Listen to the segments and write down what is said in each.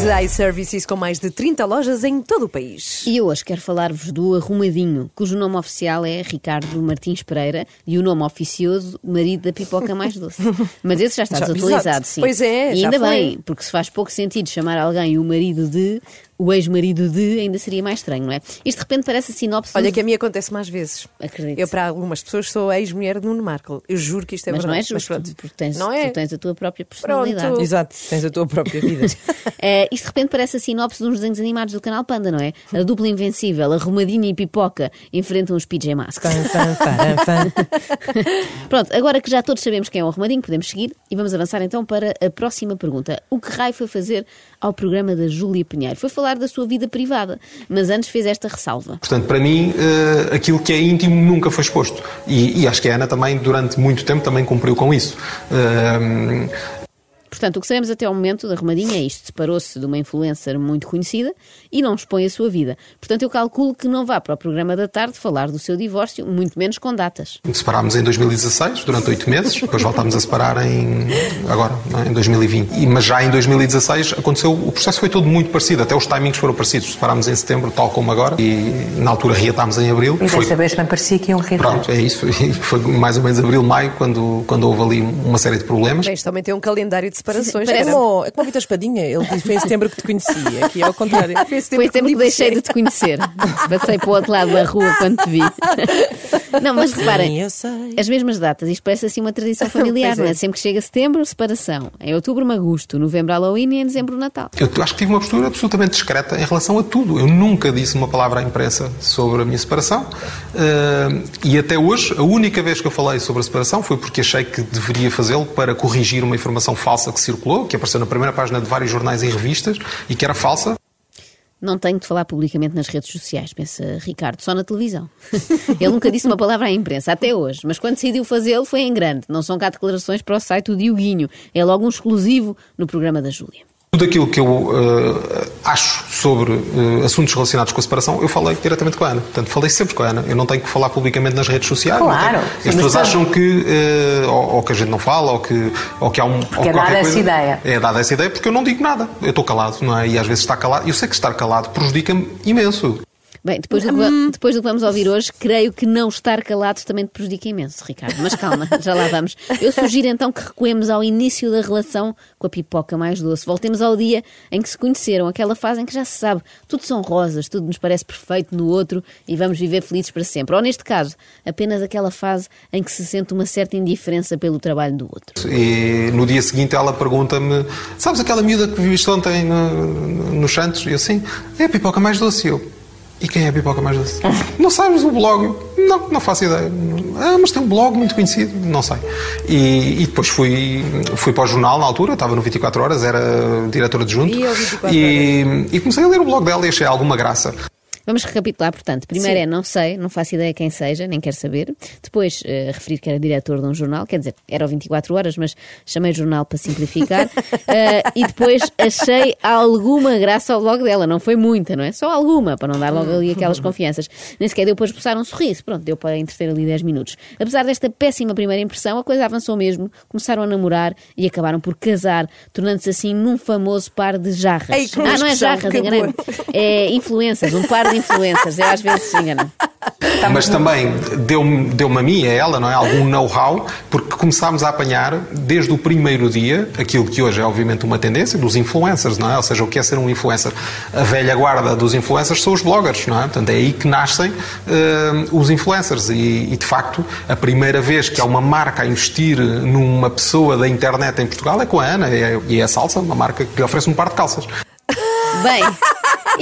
De iServices com mais de 30 lojas em todo o país. E eu hoje quero falar-vos do Arrumadinho, cujo nome oficial é Ricardo Martins Pereira e o nome oficioso, marido da pipoca mais doce. Mas esse já está Já- desatualizado, exato. sim. Pois é, E ainda foi. bem, porque se faz pouco sentido chamar alguém o marido de, o ex-marido de, ainda seria mais estranho, não é? Isto de repente parece a sinopse. Olha que a mim acontece mais vezes. Acredito. Eu, para algumas pessoas, sou a ex-mulher de Nuno Marco. Eu juro que isto é Mas não verdade. é justo, pronto. porque tens, não é? tu tens a tua própria personalidade. Pronto. Exato, tens a tua própria vida. Eh, isto de repente parece a sinopse de uns desenhos animados do canal Panda, não é? A dupla invencível, arrumadinha e pipoca, enfrentam os PJ Masks. Pronto, agora que já todos sabemos quem é o arrumadinho, podemos seguir e vamos avançar então para a próxima pergunta. O que raio foi fazer ao programa da Júlia Pinheiro? Foi falar da sua vida privada, mas antes fez esta ressalva. Portanto, para mim, eh, aquilo que é íntimo nunca foi exposto. E, e acho que a Ana também, durante muito tempo, também cumpriu com isso. Portanto, o que sabemos até ao momento da Arrumadinha é isto: separou-se de uma influencer muito conhecida e não expõe a sua vida. Portanto, eu calculo que não vá para o programa da tarde falar do seu divórcio, muito menos com datas. separámos em 2016, durante oito meses, depois voltámos a separar em, agora, é? em 2020. E, mas já em 2016 aconteceu, o processo foi todo muito parecido, até os timings foram parecidos. Separámos em setembro, tal como agora, e na altura reatámos em abril. E Foi- desta vez também parecia que iam reatar. Pronto, é isso. Foi mais ou menos abril, maio, quando, quando houve ali uma série de problemas. Isto também tem um calendário de separações. É Parece- como, é como o Vitor Espadinha, ele disse foi em setembro que te conhecia, aqui é ao contrário. Foi o tempo que deixei de te conhecer. Passei para o outro lado da rua quando te vi. Não, mas reparem, Sim, as mesmas datas, isto parece assim uma tradição familiar, Pois é. não é? Sempre que chega setembro, separação. Em outubro, magusto. Novembro, Halloween e em dezembro, Natal. Eu acho que tive uma postura absolutamente discreta em relação a tudo. Eu nunca disse uma palavra à imprensa sobre a minha separação. Eh, e até hoje, a única vez que eu falei sobre a separação foi porque achei que deveria fazê-lo para corrigir uma informação falsa que circulou, que apareceu na primeira página de vários jornais e revistas e que era falsa. Não tenho de falar publicamente nas redes sociais, pensa Ricardo, só na televisão. Ele nunca disse uma palavra à imprensa, até hoje, mas quando decidiu fazê-lo foi em grande. Não são cá declarações para o site do Dioguinho. É logo um exclusivo no programa da Júlia. Tudo aquilo que eu eh, acho sobre eh, assuntos relacionados com a separação, eu falei diretamente com a Ana. Portanto, falei sempre com a Ana. Eu não tenho que falar publicamente nas redes sociais. Claro. tenho- As pessoas tá- acham que ou, ou que a gente não fala, ou que, ou que há um. ou é dada essa coisa. ideia. É dada essa ideia porque eu não digo nada. Eu estou calado, não é? E às vezes estar calado. Eu sei que estar calado prejudica-me imenso. Bem, depois do, que, va- depois do que vamos ouvir hoje, creio que não estar calado também te prejudica imenso, Ricardo. Mas calma, já lá vamos. Eu sugiro então que recuemos ao início da relação com a pipoca mais doce. Voltemos ao dia em que se conheceram, aquela fase em que já se sabe, tudo são rosas, tudo nos parece perfeito no outro e vamos viver felizes para sempre. Ou neste caso, apenas aquela fase em que se sente uma certa indiferença pelo trabalho do outro. E no dia seguinte ela pergunta-me: Sabes aquela miúda que viste ontem no, nos Santos? E eu assim: É a pipoca mais doce. E eu: E quem é a pipoca mais doce? não sabes o blog? Não, não faço ideia. Ah, mas tem um blog muito conhecido? Não sei. E, e depois fui, fui para o jornal na altura, estava no 24 Horas, era diretora adjunto. E ao 24 e, e comecei a ler o blog dela e achei alguma graça. Vamos recapitular, portanto. Primeiro Sim. é não sei, não faço ideia quem seja, nem quero saber. Depois, eh, referir que era diretor de um jornal, quer dizer, era o 24 horas, mas chamei jornal para simplificar. Eh, e depois achei alguma graça ao blog dela, não foi muita, não é? Só alguma, para não dar logo ali aquelas confianças. Nem sequer deu para esboçar um sorriso, pronto, deu para entreter ali 10 minutos. Apesar desta péssima primeira impressão, a coisa avançou mesmo, começaram a namorar e acabaram por casar, tornando-se assim num famoso par de jarras. Ei, ah, não é expressão, jarras, enganei-me. boa. É influências, um par de influências. Eu às vezes se engano. Mas também deu-me deu a mim, a ela, não é? algum know-how, porque começámos a apanhar, desde o primeiro dia, aquilo que hoje é obviamente uma tendência dos influencers, não é? Ou seja, o que é ser um influencer? A velha guarda dos influencers são os bloggers, não é? Portanto, é aí que nascem eh, os influencers. E, e, de facto, a primeira vez que há uma marca a investir numa pessoa da internet em Portugal é com a Ana, é- e é a Salsa, uma marca que lhe oferece um par de calças. Bem,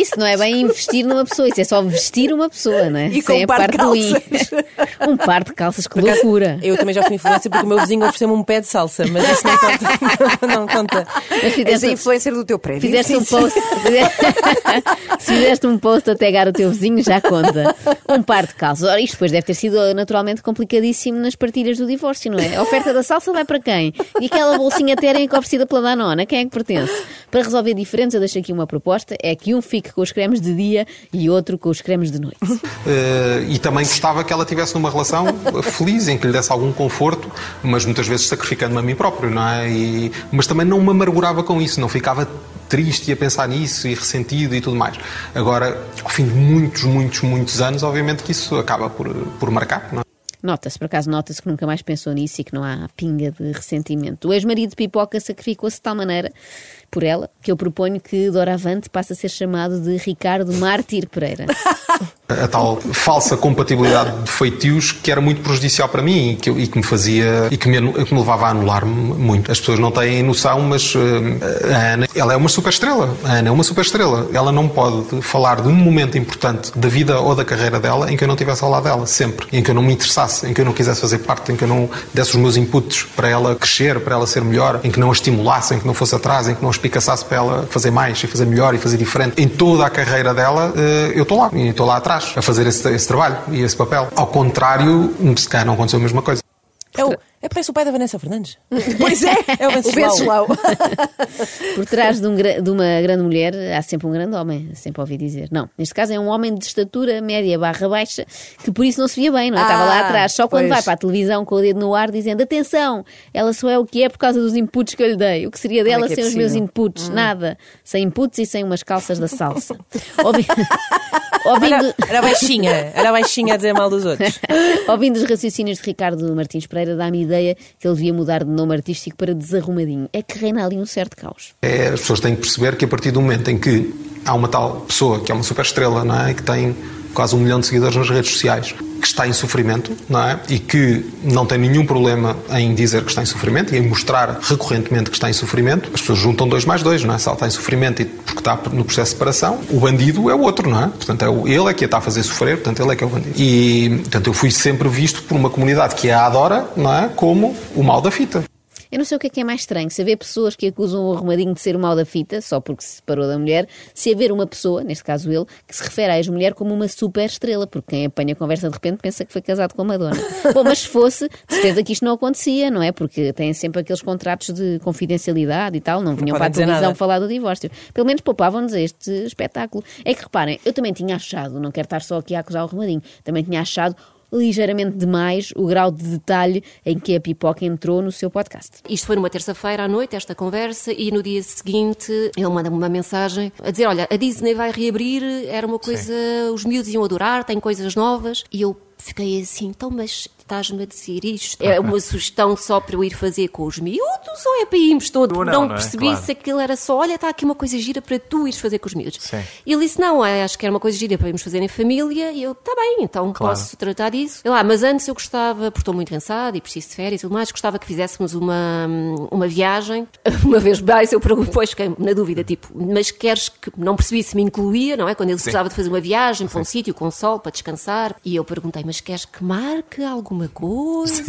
isso não é bem investir numa pessoa, isso é só vestir uma pessoa, não é? E isso com é a parte ruim. Um par de calças, que Por acaso, loucura. Eu também já fui influencer porque o meu vizinho ofereceu-me um pé de salsa, mas isso não conta. não conta. Mas És fizeste, a influencer do teu prédio. fizeste um post. Se fizeste um post a pegar o teu vizinho, já conta. Um par de calças. Ora, isto depois deve ter sido naturalmente complicadíssimo nas partilhas do divórcio, não é? A oferta da salsa vai para quem? E aquela bolsinha térmica oferecida pela Danona, quem é que pertence? Para resolver diferentes, eu deixo aqui uma proposta: é que um fique com os cremes de dia e outro com os cremes de noite. Eh, e também gostava que ela tivesse numa relação feliz, em que lhe desse algum conforto, mas muitas vezes sacrificando-me a mim próprio, não é? E- mas também não me amargurava com isso, não ficava triste e a pensar nisso e ressentido e tudo mais. Agora, ao fim de muitos, muitos, muitos anos, obviamente que isso acaba por, por marcar, não é? Nota-se, por acaso, nota-se que nunca mais pensou nisso e que não há pinga de ressentimento. O ex-marido de Pipoca sacrificou-se de tal maneira por ela que eu proponho que doravante passe a ser chamado de Ricardo Mártir Pereira. a tal falsa compatibilidade de feitios que era muito prejudicial para mim e que, e que me fazia e que me, que me levava a anular-me muito. As pessoas não têm noção, mas eh, a Ana, ela é uma super estrela. A Ana é uma super estrela. Ela não pode falar de um momento importante da vida ou da carreira dela em que eu não estivesse ao lado dela, sempre. Em que eu não me interessasse, em que eu não quisesse fazer parte, em que eu não desse os meus inputs para ela crescer, para ela ser melhor, em que não a estimulasse, em que não fosse atrás, em que não a espicaçasse para ela fazer mais e fazer melhor e fazer diferente. Em toda a carreira dela, eh, eu estou lá. E estou lá atrás a fazer esse, esse trabalho e esse papel. Ao contrário, se calhar não aconteceu a mesma coisa. É, é parece o pai da Vanessa Fernandes. Pois é, É o o Venceslau. Venceslau. Por trás de, um de uma grande mulher há sempre um grande homem, sempre ouvi dizer. Não, neste caso é um homem de estatura média barra baixa, que por isso não se via bem, não é? Estava lá Ah, atrás, só quando pois. vai para a televisão com o dedo no ar dizendo atenção, ela só é o que é por causa dos inputs que eu lhe dei. O que seria dela que é sem os meus inputs? Nada. Sem inputs e sem umas calças da salsa. Ouvi- Ouvindo... Era, era baixinha, era baixinha a dizer mal dos outros. Ouvindo os raciocínios de Ricardo Martins Pereira, dá-me ideia que ele devia mudar de nome artístico para Desarrumadinho. É que reina ali um certo caos. É, as pessoas têm que perceber que a partir do momento em que há uma tal pessoa que é uma super estrela, não é? que tem quase um milhão de seguidores nas redes sociais, que está em sofrimento, não é? E que não tem nenhum problema em dizer que está em sofrimento e em mostrar recorrentemente que está em sofrimento, as pessoas juntam dois mais dois, não é? Se ela está em sofrimento e porque está no processo de separação, o bandido é o outro, não é? Portanto, é o, ele é que a está a fazer sofrer, portanto, ele é que é o bandido. E, portanto, eu fui sempre visto por uma comunidade que a adora, não é? Como o mal da fita. Eu não sei o que é que é mais estranho, se haver pessoas que acusam o arrumadinho de ser o mal da fita, só porque se separou da mulher, se haver uma pessoa, neste caso ele, que se refere à ex-mulher como uma super estrela, porque quem apanha a conversa de repente pensa que foi casado com a Madonna. Bom, mas se fosse, de certeza que isto não acontecia, não é? Porque têm sempre aqueles contratos de confidencialidade e tal, não vinham para podem a televisão nada. falar do divórcio. Pelo menos poupavam-nos este espetáculo. É que reparem, eu também tinha achado, não quero estar só aqui a acusar o arrumadinho, também tinha achado ligeiramente demais o grau de detalhe em que a pipoca entrou no seu podcast. Isto foi numa terça-feira à noite, esta conversa, e no dia seguinte ele manda-me uma mensagem a dizer: Olha, a Disney vai reabrir, era uma coisa, os miúdos iam adorar, tem coisas novas. E eu fiquei assim: Então, mas estás-me a dizer isto? É uma sugestão só para eu ir fazer com os miúdos ou é para irmos todos? Não, não não é? percebi Claro. se aquilo era só: Olha, está aqui uma coisa gira para tu ires fazer com os miúdos. Sim. E ele disse: Não, é, acho que era uma coisa gira para irmos fazer em família. E eu: Está bem, então Claro. posso tratar disso. Ele, ah, mas antes eu gostava, porque estou muito cansada e preciso de férias e tudo mais, gostava que fizéssemos uma, uma viagem. Uma vez mais eu pergunto, depois fiquei na dúvida, tipo, mas queres que. Não percebi se me incluía, não é? Quando ele precisava de fazer uma viagem para um sítio com sol, para descansar. E eu perguntei, mas queres que marque alguma coisa?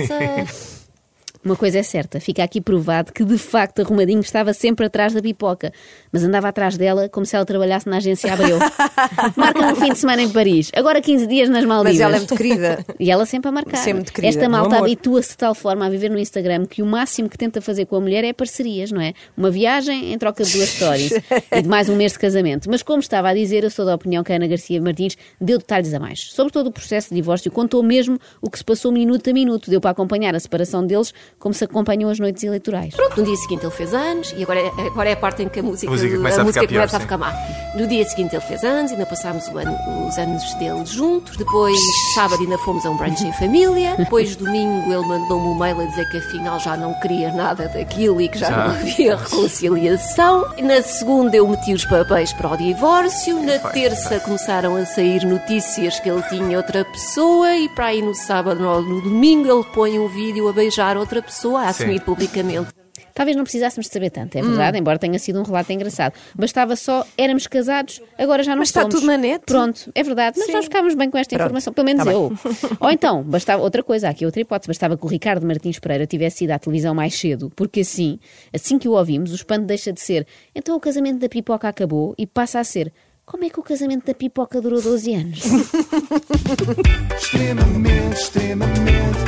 Uma coisa é certa, fica aqui provado que de facto Arrumadinho estava sempre atrás da pipoca, mas andava atrás dela como se ela trabalhasse na agência Abreu. Marca um fim de semana em Paris, agora 15 dias nas Maldivas. Mas ela é muito querida. E ela sempre a marcar. Sempre muito querida, Esta malta habitua-se de tal forma a viver no Instagram que o máximo que tenta fazer com a mulher é parcerias, não é? Uma viagem em troca de duas stories e de mais um mês de casamento. Mas como estava a dizer, eu sou da opinião que a Ana Garcia Martins deu detalhes a mais. Sobre todo o processo de divórcio, contou mesmo o que se passou minuto a minuto. Deu para acompanhar a separação deles como se acompanham as noites eleitorais. Pronto, no dia seguinte ele fez anos e agora é, agora é a parte em que a música, A música começa a música ficar pior, começa a sim. ficar má. No dia seguinte ele fez anos, ainda passámos o ano- os anos dele juntos. Depois, sábado, ainda fomos a um brunch em família. Depois, domingo, ele mandou-me um mail a dizer que afinal já não queria nada daquilo e que já, Já. não havia reconciliação. Na segunda, eu meti os papéis para o divórcio. Na terça, começaram a sair notícias que ele tinha outra pessoa. E para aí no sábado, no, no domingo, ele põe um vídeo a beijar outra pessoa, a Sim. assumir publicamente. Talvez não precisássemos de saber tanto, é verdade, embora tenha sido um relato engraçado. Bastava só, éramos casados, agora já não Mas está tudo na net. Pronto, é verdade, mas Sim. nós ficávamos bem com esta Pronto. informação, pelo menos Tá eu. Ou então, bastava outra coisa, há aqui outra hipótese, bastava que o Ricardo Martins Pereira tivesse ido à televisão mais cedo, porque assim, assim que o ouvimos, o espanto deixa de ser então o casamento da pipoca acabou e passa a ser como é que o casamento da pipoca durou 12 anos? Extremamente, extremamente.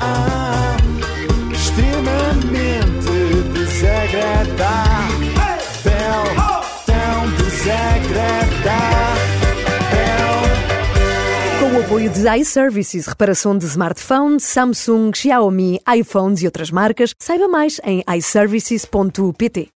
Ah, apoio de iServices, reparação de smartphones, Samsung, Xiaomi, iPhones e outras marcas, saiba mais em iServices.pt.